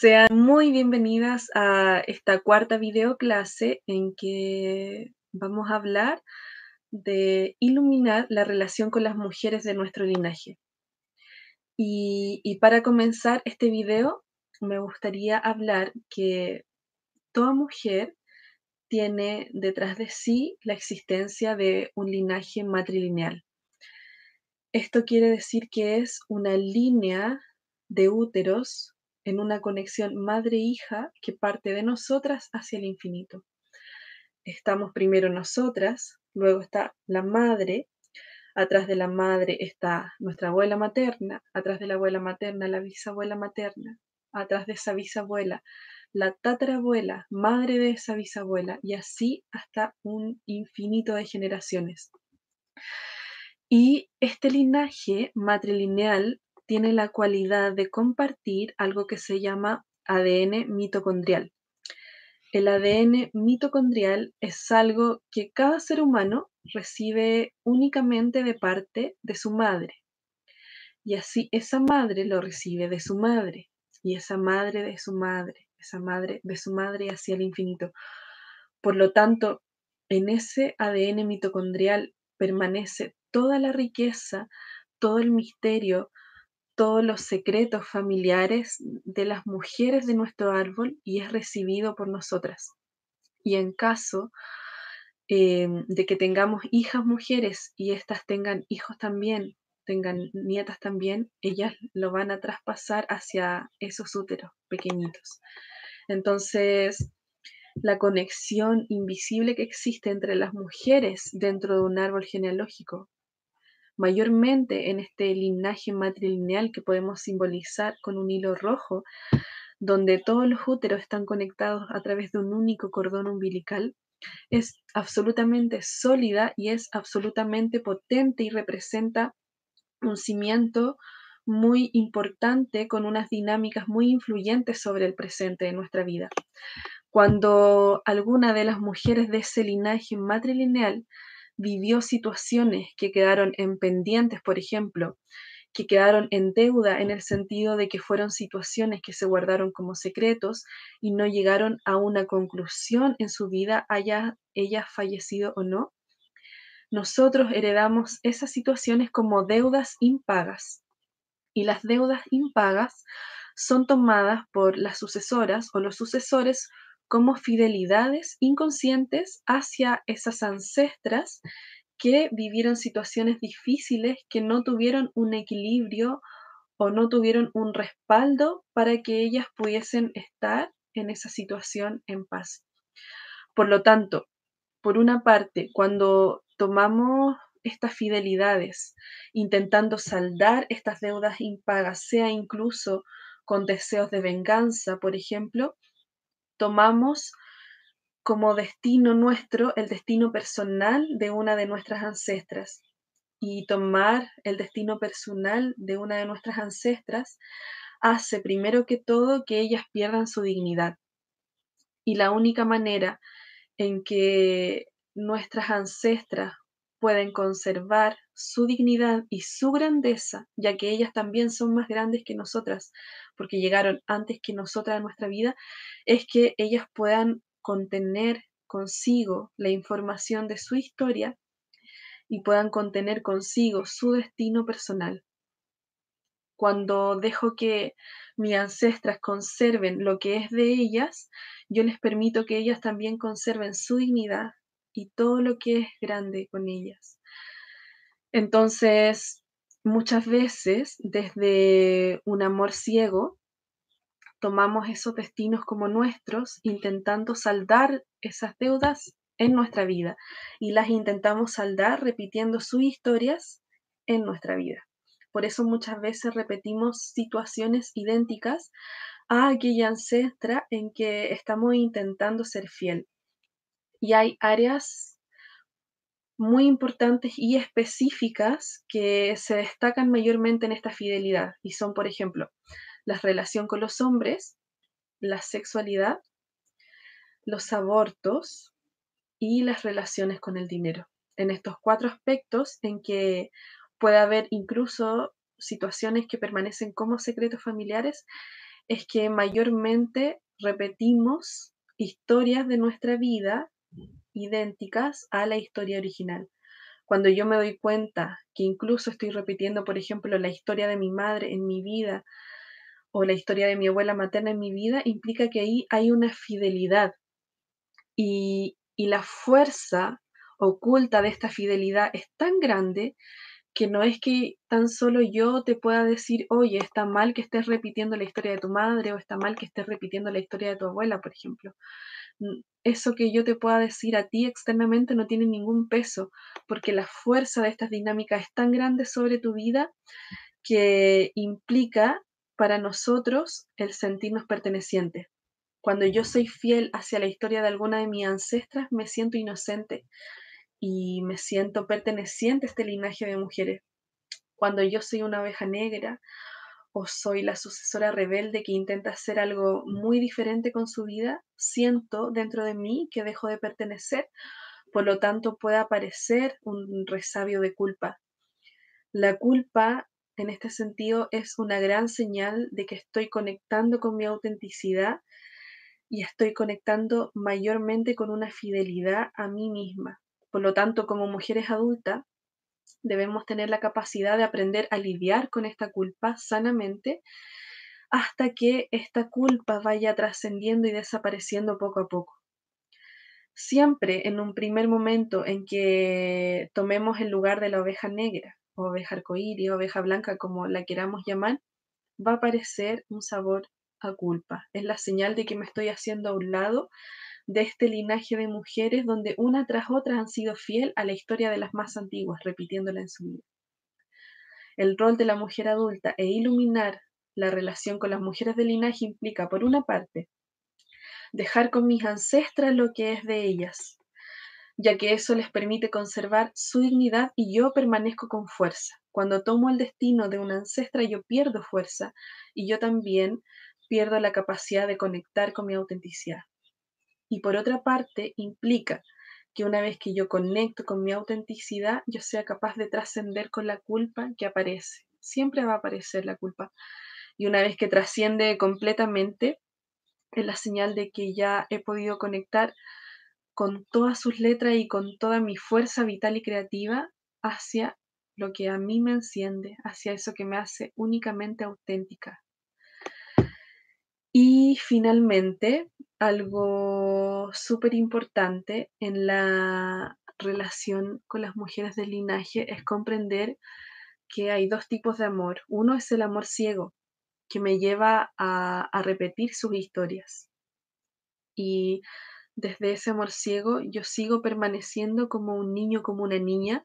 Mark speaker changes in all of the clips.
Speaker 1: Sean muy bienvenidas a esta cuarta video clase en que vamos a hablar de iluminar la relación con las mujeres de nuestro linaje. Y, y para comenzar este video, me gustaría hablar que toda mujer tiene detrás de sí la existencia de un linaje matrilineal. Esto quiere decir que es una línea de úteros en una conexión madre-hija que parte de nosotras hacia el infinito. Estamos primero nosotras, luego está la madre, atrás de la madre está nuestra abuela materna, atrás de la abuela materna la bisabuela materna, atrás de esa bisabuela la tatarabuela, madre de esa bisabuela, y así hasta un infinito de generaciones. Y este linaje matrilineal tiene la cualidad de compartir algo que se llama ADN mitocondrial. El ADN mitocondrial es algo que cada ser humano recibe únicamente de parte de su madre. Y así esa madre lo recibe de su madre, y esa madre de su madre, esa madre de su madre hacia el infinito. Por lo tanto, en ese ADN mitocondrial permanece toda la riqueza, todo el misterio, todos los secretos familiares de las mujeres de nuestro árbol y es recibido por nosotras. Y en caso eh, de que tengamos hijas mujeres y éstas tengan hijos también, tengan nietas también, ellas lo van a traspasar hacia esos úteros pequeñitos. Entonces, la conexión invisible que existe entre las mujeres dentro de un árbol genealógico mayormente en este linaje matrilineal que podemos simbolizar con un hilo rojo, donde todos los úteros están conectados a través de un único cordón umbilical, es absolutamente sólida y es absolutamente potente y representa un cimiento muy importante con unas dinámicas muy influyentes sobre el presente de nuestra vida. Cuando alguna de las mujeres de ese linaje matrilineal vivió situaciones que quedaron en pendientes, por ejemplo, que quedaron en deuda en el sentido de que fueron situaciones que se guardaron como secretos y no llegaron a una conclusión en su vida, haya ella fallecido o no. Nosotros heredamos esas situaciones como deudas impagas y las deudas impagas son tomadas por las sucesoras o los sucesores como fidelidades inconscientes hacia esas ancestras que vivieron situaciones difíciles, que no tuvieron un equilibrio o no tuvieron un respaldo para que ellas pudiesen estar en esa situación en paz. Por lo tanto, por una parte, cuando tomamos estas fidelidades, intentando saldar estas deudas impagas, sea incluso con deseos de venganza, por ejemplo, tomamos como destino nuestro el destino personal de una de nuestras ancestras. Y tomar el destino personal de una de nuestras ancestras hace primero que todo que ellas pierdan su dignidad. Y la única manera en que nuestras ancestras pueden conservar su dignidad y su grandeza, ya que ellas también son más grandes que nosotras, porque llegaron antes que nosotras a nuestra vida, es que ellas puedan contener consigo la información de su historia y puedan contener consigo su destino personal. Cuando dejo que mis ancestras conserven lo que es de ellas, yo les permito que ellas también conserven su dignidad y todo lo que es grande con ellas. Entonces, muchas veces, desde un amor ciego, tomamos esos destinos como nuestros, intentando saldar esas deudas en nuestra vida y las intentamos saldar repitiendo sus historias en nuestra vida. Por eso muchas veces repetimos situaciones idénticas a aquella ancestra en que estamos intentando ser fiel. Y hay áreas muy importantes y específicas que se destacan mayormente en esta fidelidad y son, por ejemplo, la relación con los hombres, la sexualidad, los abortos y las relaciones con el dinero. En estos cuatro aspectos en que puede haber incluso situaciones que permanecen como secretos familiares, es que mayormente repetimos historias de nuestra vida idénticas a la historia original. Cuando yo me doy cuenta que incluso estoy repitiendo, por ejemplo, la historia de mi madre en mi vida o la historia de mi abuela materna en mi vida, implica que ahí hay una fidelidad. Y, y la fuerza oculta de esta fidelidad es tan grande que no es que tan solo yo te pueda decir, oye, está mal que estés repitiendo la historia de tu madre o está mal que estés repitiendo la historia de tu abuela, por ejemplo. Mm, eso que yo te pueda decir a ti externamente no tiene ningún peso, porque la fuerza de estas dinámicas es tan grande sobre tu vida que implica para nosotros el sentirnos pertenecientes. Cuando yo soy fiel hacia la historia de alguna de mis ancestras, me siento inocente y me siento perteneciente a este linaje de mujeres. Cuando yo soy una oveja negra o soy la sucesora rebelde que intenta hacer algo muy diferente con su vida, siento dentro de mí que dejo de pertenecer, por lo tanto puede aparecer un resabio de culpa. La culpa, en este sentido, es una gran señal de que estoy conectando con mi autenticidad y estoy conectando mayormente con una fidelidad a mí misma. Por lo tanto, como mujeres adultas, debemos tener la capacidad de aprender a lidiar con esta culpa sanamente hasta que esta culpa vaya trascendiendo y desapareciendo poco a poco. Siempre en un primer momento en que tomemos el lugar de la oveja negra, oveja arcoíris, oveja blanca, como la queramos llamar, va a aparecer un sabor a culpa. Es la señal de que me estoy haciendo a un lado de este linaje de mujeres donde una tras otra han sido fiel a la historia de las más antiguas, repitiéndola en su vida. El rol de la mujer adulta e iluminar la relación con las mujeres del linaje implica, por una parte, dejar con mis ancestras lo que es de ellas, ya que eso les permite conservar su dignidad y yo permanezco con fuerza. Cuando tomo el destino de una ancestra yo pierdo fuerza y yo también pierdo la capacidad de conectar con mi autenticidad. Y por otra parte, implica que una vez que yo conecto con mi autenticidad, yo sea capaz de trascender con la culpa que aparece. Siempre va a aparecer la culpa. Y una vez que trasciende completamente, es la señal de que ya he podido conectar con todas sus letras y con toda mi fuerza vital y creativa hacia lo que a mí me enciende, hacia eso que me hace únicamente auténtica. Y finalmente, algo súper importante en la relación con las mujeres del linaje es comprender que hay dos tipos de amor. Uno es el amor ciego, que me lleva a, a repetir sus historias. Y desde ese amor ciego yo sigo permaneciendo como un niño, como una niña,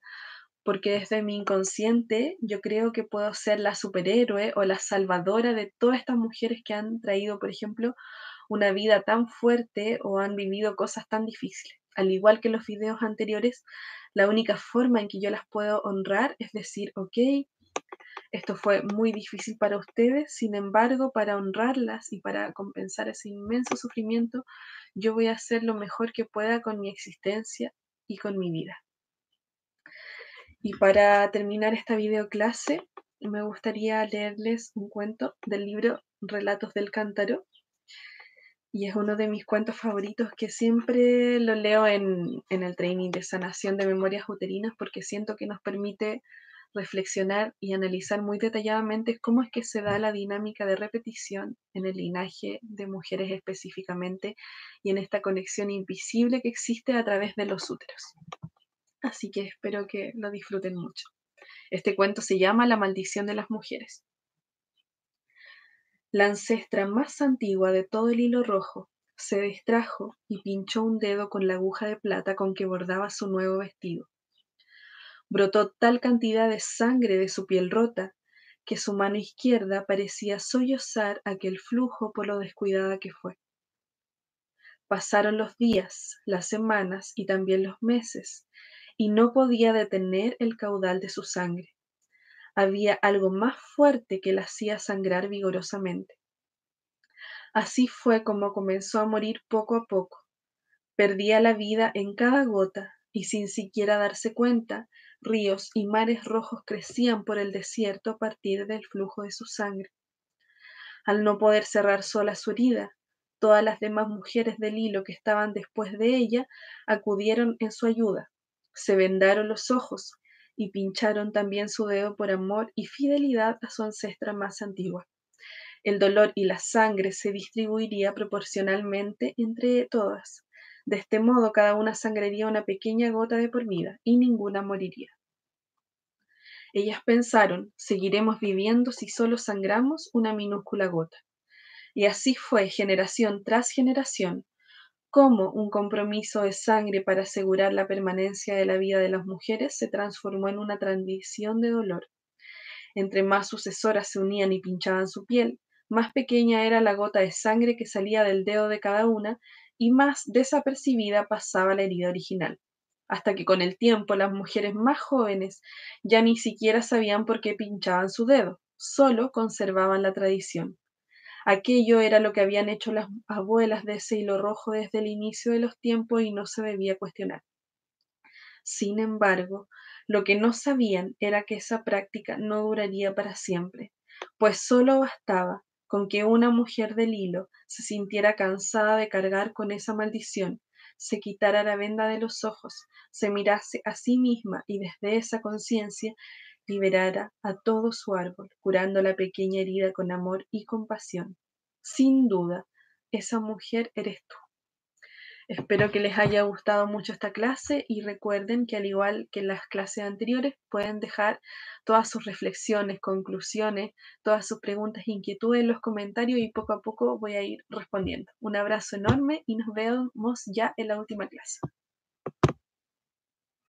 Speaker 1: porque desde mi inconsciente yo creo que puedo ser la superhéroe o la salvadora de todas estas mujeres que han traído, por ejemplo, una vida tan fuerte o han vivido cosas tan difíciles. Al igual que los videos anteriores, la única forma en que yo las puedo honrar es decir, ok, esto fue muy difícil para ustedes, sin embargo, para honrarlas y para compensar ese inmenso sufrimiento, yo voy a hacer lo mejor que pueda con mi existencia y con mi vida. Y para terminar esta videoclase, me gustaría leerles un cuento del libro Relatos del Cántaro. Y es uno de mis cuentos favoritos que siempre lo leo en, en el training de sanación de memorias uterinas porque siento que nos permite reflexionar y analizar muy detalladamente cómo es que se da la dinámica de repetición en el linaje de mujeres específicamente y en esta conexión invisible que existe a través de los úteros así que espero que lo disfruten mucho. Este cuento se llama La maldición de las mujeres. La ancestra más antigua de todo el hilo rojo se distrajo y pinchó un dedo con la aguja de plata con que bordaba su nuevo vestido. Brotó tal cantidad de sangre de su piel rota que su mano izquierda parecía sollozar aquel flujo por lo descuidada que fue. Pasaron los días, las semanas y también los meses, y no podía detener el caudal de su sangre. Había algo más fuerte que la hacía sangrar vigorosamente. Así fue como comenzó a morir poco a poco. Perdía la vida en cada gota y sin siquiera darse cuenta, ríos y mares rojos crecían por el desierto a partir del flujo de su sangre. Al no poder cerrar sola su herida, todas las demás mujeres del hilo que estaban después de ella acudieron en su ayuda. Se vendaron los ojos y pincharon también su dedo por amor y fidelidad a su ancestra más antigua. El dolor y la sangre se distribuiría proporcionalmente entre todas. De este modo cada una sangraría una pequeña gota de por vida y ninguna moriría. Ellas pensaron, seguiremos viviendo si solo sangramos una minúscula gota. Y así fue generación tras generación, cómo un compromiso de sangre para asegurar la permanencia de la vida de las mujeres se transformó en una tradición de dolor. Entre más sucesoras se unían y pinchaban su piel, más pequeña era la gota de sangre que salía del dedo de cada una y más desapercibida pasaba la herida original, hasta que con el tiempo las mujeres más jóvenes ya ni siquiera sabían por qué pinchaban su dedo, solo conservaban la tradición. Aquello era lo que habían hecho las abuelas de ese hilo rojo desde el inicio de los tiempos y no se debía cuestionar. Sin embargo, lo que no sabían era que esa práctica no duraría para siempre, pues solo bastaba con que una mujer del hilo se sintiera cansada de cargar con esa maldición, se quitara la venda de los ojos, se mirase a sí misma y desde esa conciencia liberara a todo su árbol, curando la pequeña herida con amor y compasión. Sin duda, esa mujer eres tú. Espero que les haya gustado mucho esta clase y recuerden que al igual que en las clases anteriores pueden dejar todas sus reflexiones, conclusiones, todas sus preguntas e inquietudes en los comentarios y poco a poco voy a ir respondiendo. Un abrazo enorme y nos vemos ya en la última clase.